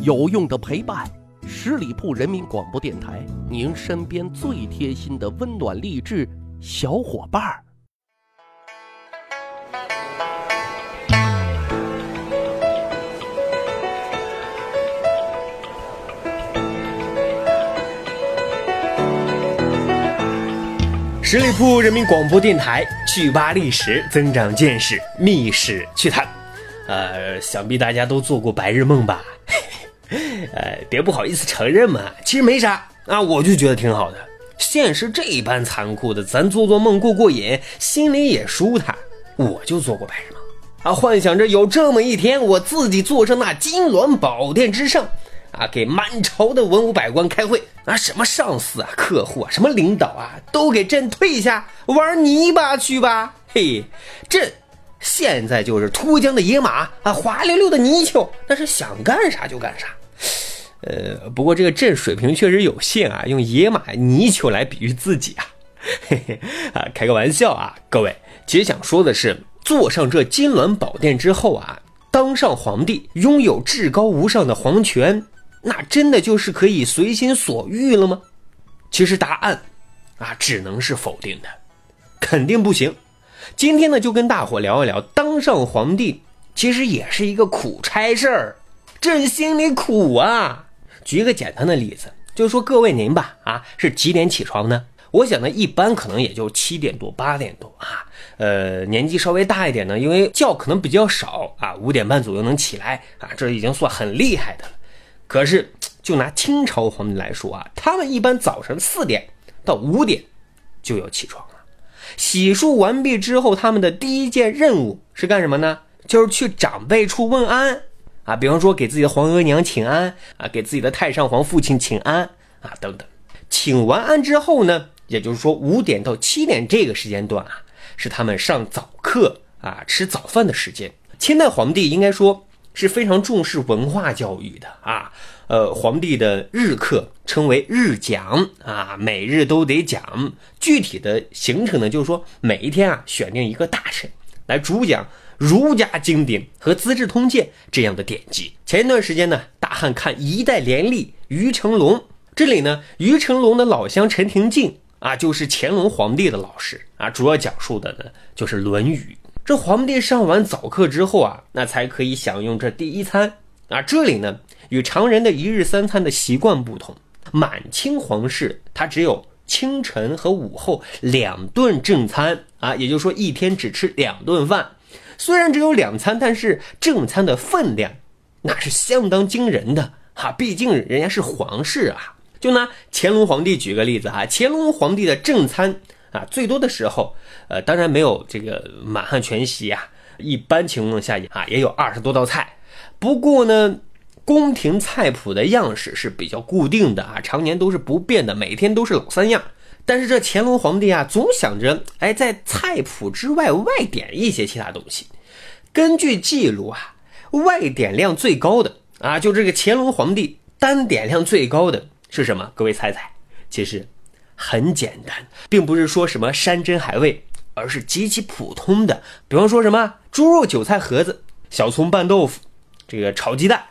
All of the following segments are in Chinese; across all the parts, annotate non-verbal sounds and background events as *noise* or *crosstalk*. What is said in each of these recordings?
有用的陪伴，十里铺人民广播电台，您身边最贴心的温暖励志小伙伴儿。十里铺人民广播电台，去吧历史，增长见识，密室趣谈。呃，想必大家都做过白日梦吧？呃，别不好意思承认嘛，其实没啥啊，我就觉得挺好的。现实这般残酷的，咱做做梦过过瘾，心里也舒坦。我就做过白日梦啊，幻想着有这么一天，我自己坐上那金銮宝殿之上。啊，给满朝的文武百官开会啊，什么上司啊、客户啊、什么领导啊，都给朕退下玩泥巴去吧！嘿，朕现在就是秃江的野马啊，滑溜溜的泥鳅，那是想干啥就干啥。呃，不过这个朕水平确实有限啊，用野马泥鳅来比喻自己啊，嘿嘿啊，开个玩笑啊，各位，其实想说的是，坐上这金銮宝殿之后啊，当上皇帝，拥有至高无上的皇权。那真的就是可以随心所欲了吗？其实答案啊，只能是否定的，肯定不行。今天呢，就跟大伙聊一聊，当上皇帝其实也是一个苦差事儿，朕心里苦啊。举一个简单的例子，就是说各位您吧，啊，是几点起床呢？我想呢，一般可能也就七点多、八点多啊。呃，年纪稍微大一点呢，因为觉可能比较少啊，五点半左右能起来啊，这已经算很厉害的了。可是，就拿清朝皇帝来说啊，他们一般早晨四点到五点就要起床了。洗漱完毕之后，他们的第一件任务是干什么呢？就是去长辈处问安啊，比方说给自己的皇额娘请安啊，给自己的太上皇父亲请安啊，等等。请完安之后呢，也就是说五点到七点这个时间段啊，是他们上早课啊、吃早饭的时间。清代皇帝应该说。是非常重视文化教育的啊，呃，皇帝的日课称为日讲啊，每日都得讲。具体的行程呢，就是说每一天啊，选定一个大臣来主讲儒家经典和《资治通鉴》这样的典籍。前一段时间呢，大汉看一代廉吏于成龙，这里呢，于成龙的老乡陈廷敬啊，就是乾隆皇帝的老师啊，主要讲述的呢就是《论语》。这皇帝上完早课之后啊，那才可以享用这第一餐啊。这里呢，与常人的一日三餐的习惯不同，满清皇室他只有清晨和午后两顿正餐啊，也就是说一天只吃两顿饭。虽然只有两餐，但是正餐的分量那是相当惊人的哈。毕竟人家是皇室啊。就拿乾隆皇帝举个例子哈，乾隆皇帝的正餐。啊，最多的时候，呃，当然没有这个满汉全席啊。一般情况下啊，也有二十多道菜。不过呢，宫廷菜谱的样式是比较固定的啊，常年都是不变的，每天都是老三样。但是这乾隆皇帝啊，总想着哎，在菜谱之外外点一些其他东西。根据记录啊，外点量最高的啊，就这个乾隆皇帝单点量最高的是什么？各位猜猜，其实。很简单，并不是说什么山珍海味，而是极其普通的。比方说什么猪肉韭菜盒子、小葱拌豆腐、这个炒鸡蛋、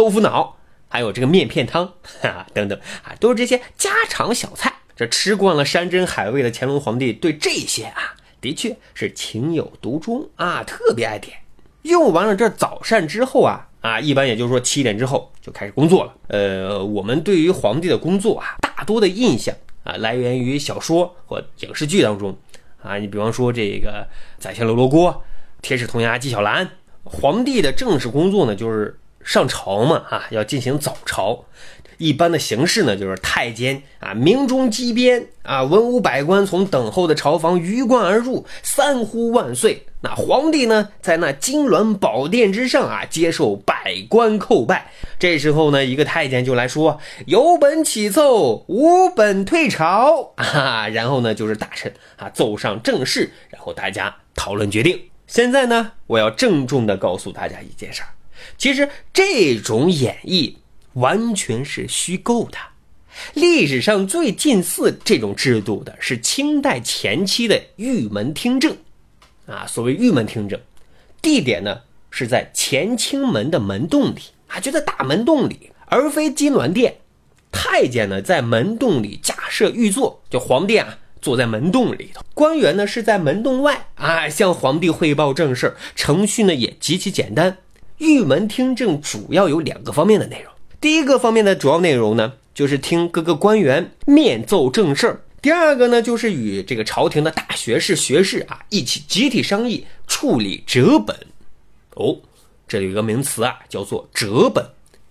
豆腐脑，还有这个面片汤，哈等等啊，都是这些家常小菜。这吃惯了山珍海味的乾隆皇帝，对这些啊，的确是情有独钟啊，特别爱点。用完了这早膳之后啊，啊，一般也就是说七点之后就开始工作了。呃，我们对于皇帝的工作啊，大多的印象。啊，来源于小说或影视剧当中，啊，你比方说这个宰相刘罗锅、铁齿铜牙纪晓岚，皇帝的正式工作呢就是上朝嘛，啊，要进行早朝。一般的形式呢，就是太监啊鸣钟击鞭啊，文武百官从等候的朝房鱼贯而入，三呼万岁。那皇帝呢，在那金銮宝殿之上啊，接受百官叩拜。这时候呢，一个太监就来说：“有本起奏，无本退朝。”啊，然后呢，就是大臣啊奏上正事，然后大家讨论决定。现在呢，我要郑重的告诉大家一件事儿，其实这种演绎。完全是虚构的。历史上最近似这种制度的是清代前期的玉门听政，啊，所谓玉门听政，地点呢是在乾清门的门洞里，啊，就在大门洞里，而非金銮殿。太监呢，在门洞里架设御座，就皇帝啊坐在门洞里头，官员呢是在门洞外啊向皇帝汇报政事，程序呢也极其简单。玉门听政主要有两个方面的内容，第一个方面的主要内容呢，就是听各个官员面奏政事第二个呢，就是与这个朝廷的大学士、学士啊一起集体商议处理折本。哦，这有一个名词啊，叫做折本。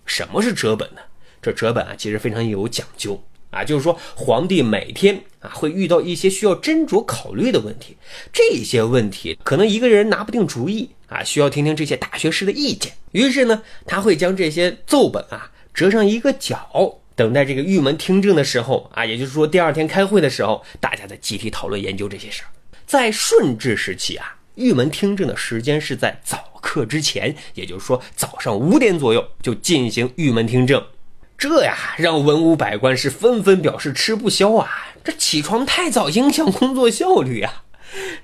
什么是折本呢？这折本啊，其实非常有讲究啊，就是说皇帝每天啊会遇到一些需要斟酌考虑的问题，这些问题可能一个人拿不定主意啊，需要听听这些大学士的意见。于是呢，他会将这些奏本啊折上一个角。等待这个玉门听政的时候啊，也就是说第二天开会的时候，大家在集体讨论研究这些事儿。在顺治时期啊，玉门听政的时间是在早课之前，也就是说早上五点左右就进行玉门听政。这呀，让文武百官是纷纷表示吃不消啊！这起床太早影响工作效率啊！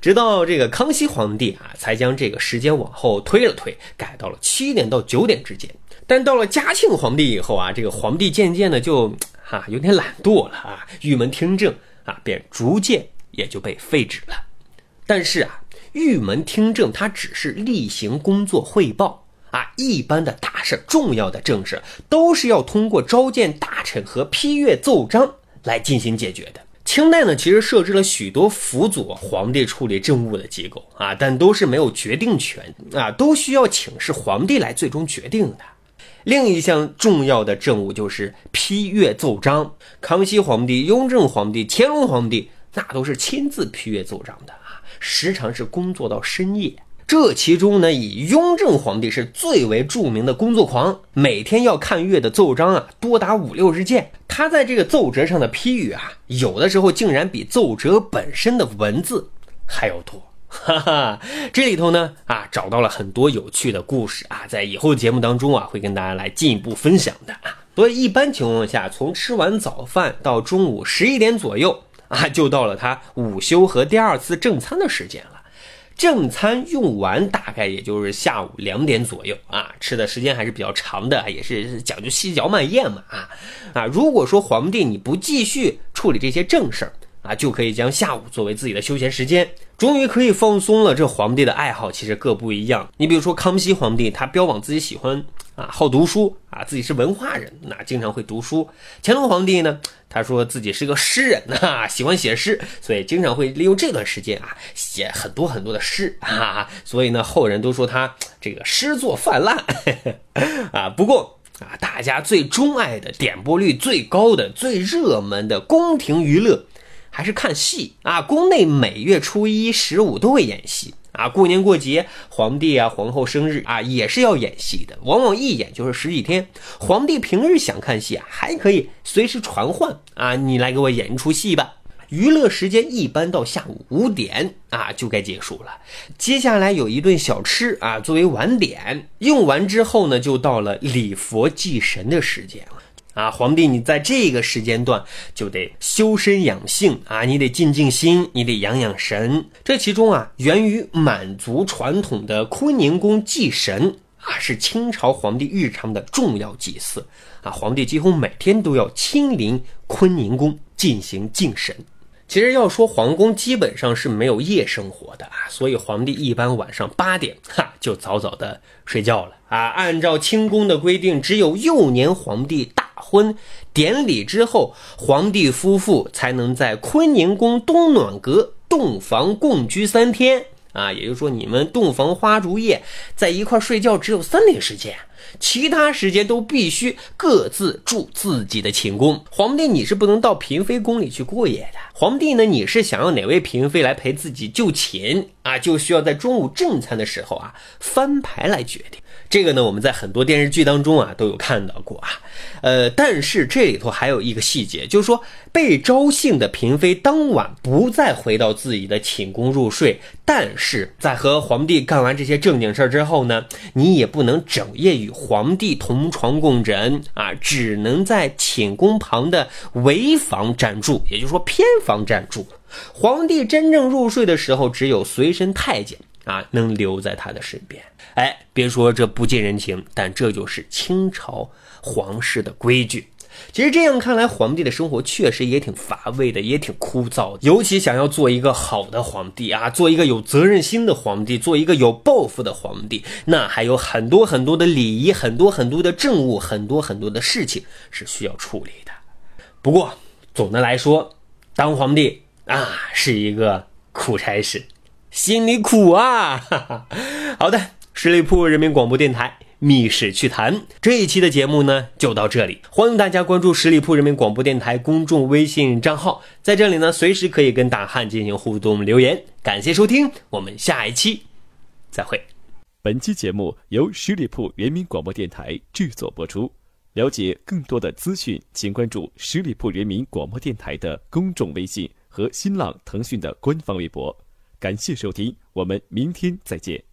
直到这个康熙皇帝啊，才将这个时间往后推了推，改到了七点到九点之间。但到了嘉庆皇帝以后啊，这个皇帝渐渐的就哈有点懒惰了啊，玉门听政啊便逐渐也就被废止了。但是啊，玉门听政它只是例行工作汇报啊，一般的大事、重要的政事都是要通过召见大臣和批阅奏章来进行解决的。清代呢，其实设置了许多辅佐皇帝处理政务的机构啊，但都是没有决定权啊，都需要请示皇帝来最终决定的。另一项重要的政务就是批阅奏章。康熙皇帝、雍正皇帝、乾隆皇帝那都是亲自批阅奏章的啊，时常是工作到深夜。这其中呢，以雍正皇帝是最为著名的工作狂，每天要看阅的奏章啊，多达五六十件。他在这个奏折上的批语啊，有的时候竟然比奏折本身的文字还要多。哈哈，这里头呢啊，找到了很多有趣的故事啊，在以后节目当中啊，会跟大家来进一步分享的啊。所以一般情况下，从吃完早饭到中午十一点左右啊，就到了他午休和第二次正餐的时间了。正餐用完大概也就是下午两点左右啊，吃的时间还是比较长的，也是讲究细嚼慢咽嘛啊啊。如果说皇帝你不继续处理这些正事儿。啊，就可以将下午作为自己的休闲时间，终于可以放松了。这皇帝的爱好其实各不一样。你比如说康熙皇帝，他标榜自己喜欢啊，好读书啊，自己是文化人，那经常会读书。乾隆皇帝呢，他说自己是个诗人 *laughs* 啊，喜欢写诗，所以经常会利用这段时间啊，写很多很多的诗啊。所以呢，后人都说他这个诗作泛滥 *laughs* 啊。不过啊，大家最钟爱的、点播率最高的、最热门的宫廷娱乐。还是看戏啊！宫内每月初一、十五都会演戏啊。过年过节，皇帝啊、皇后生日啊，也是要演戏的，往往一演就是十几天。皇帝平日想看戏啊，还可以随时传唤啊，你来给我演一出戏吧。娱乐时间一般到下午五点啊，就该结束了。接下来有一顿小吃啊，作为晚点。用完之后呢，就到了礼佛祭神的时间。啊，皇帝，你在这个时间段就得修身养性啊，你得静静心，你得养养神。这其中啊，源于满族传统的坤宁宫祭神啊，是清朝皇帝日常的重要祭祀啊。皇帝几乎每天都要亲临坤宁宫进行敬神。其实要说皇宫基本上是没有夜生活的啊，所以皇帝一般晚上八点哈就早早的睡觉了啊。按照清宫的规定，只有幼年皇帝大婚典礼之后，皇帝夫妇才能在坤宁宫东暖阁洞房共居三天啊。也就是说，你们洞房花烛夜在一块睡觉只有三天时间。其他时间都必须各自住自己的寝宫。皇帝你是不能到嫔妃宫里去过夜的。皇帝呢，你是想要哪位嫔妃来陪自己就寝啊，就需要在中午正餐的时候啊翻牌来决定。这个呢，我们在很多电视剧当中啊都有看到过啊，呃，但是这里头还有一个细节，就是说被招幸的嫔妃当晚不再回到自己的寝宫入睡，但是在和皇帝干完这些正经事儿之后呢，你也不能整夜与皇帝同床共枕啊，只能在寝宫旁的围房暂住，也就是说偏房暂住。皇帝真正入睡的时候，只有随身太监。啊，能留在他的身边。哎，别说这不近人情，但这就是清朝皇室的规矩。其实这样看来，皇帝的生活确实也挺乏味的，也挺枯燥的。尤其想要做一个好的皇帝啊，做一个有责任心的皇帝，做一个有抱负的皇帝，那还有很多很多的礼仪，很多很多的政务，很多很多的事情是需要处理的。不过总的来说，当皇帝啊是一个苦差事，心里苦啊。好的，十里铺人民广播电台。密室趣谈这一期的节目呢，就到这里。欢迎大家关注十里铺人民广播电台公众微信账号，在这里呢，随时可以跟大汉进行互动留言。感谢收听，我们下一期再会。本期节目由十里铺人民广播电台制作播出。了解更多的资讯，请关注十里铺人民广播电台的公众微信和新浪、腾讯的官方微博。感谢收听，我们明天再见。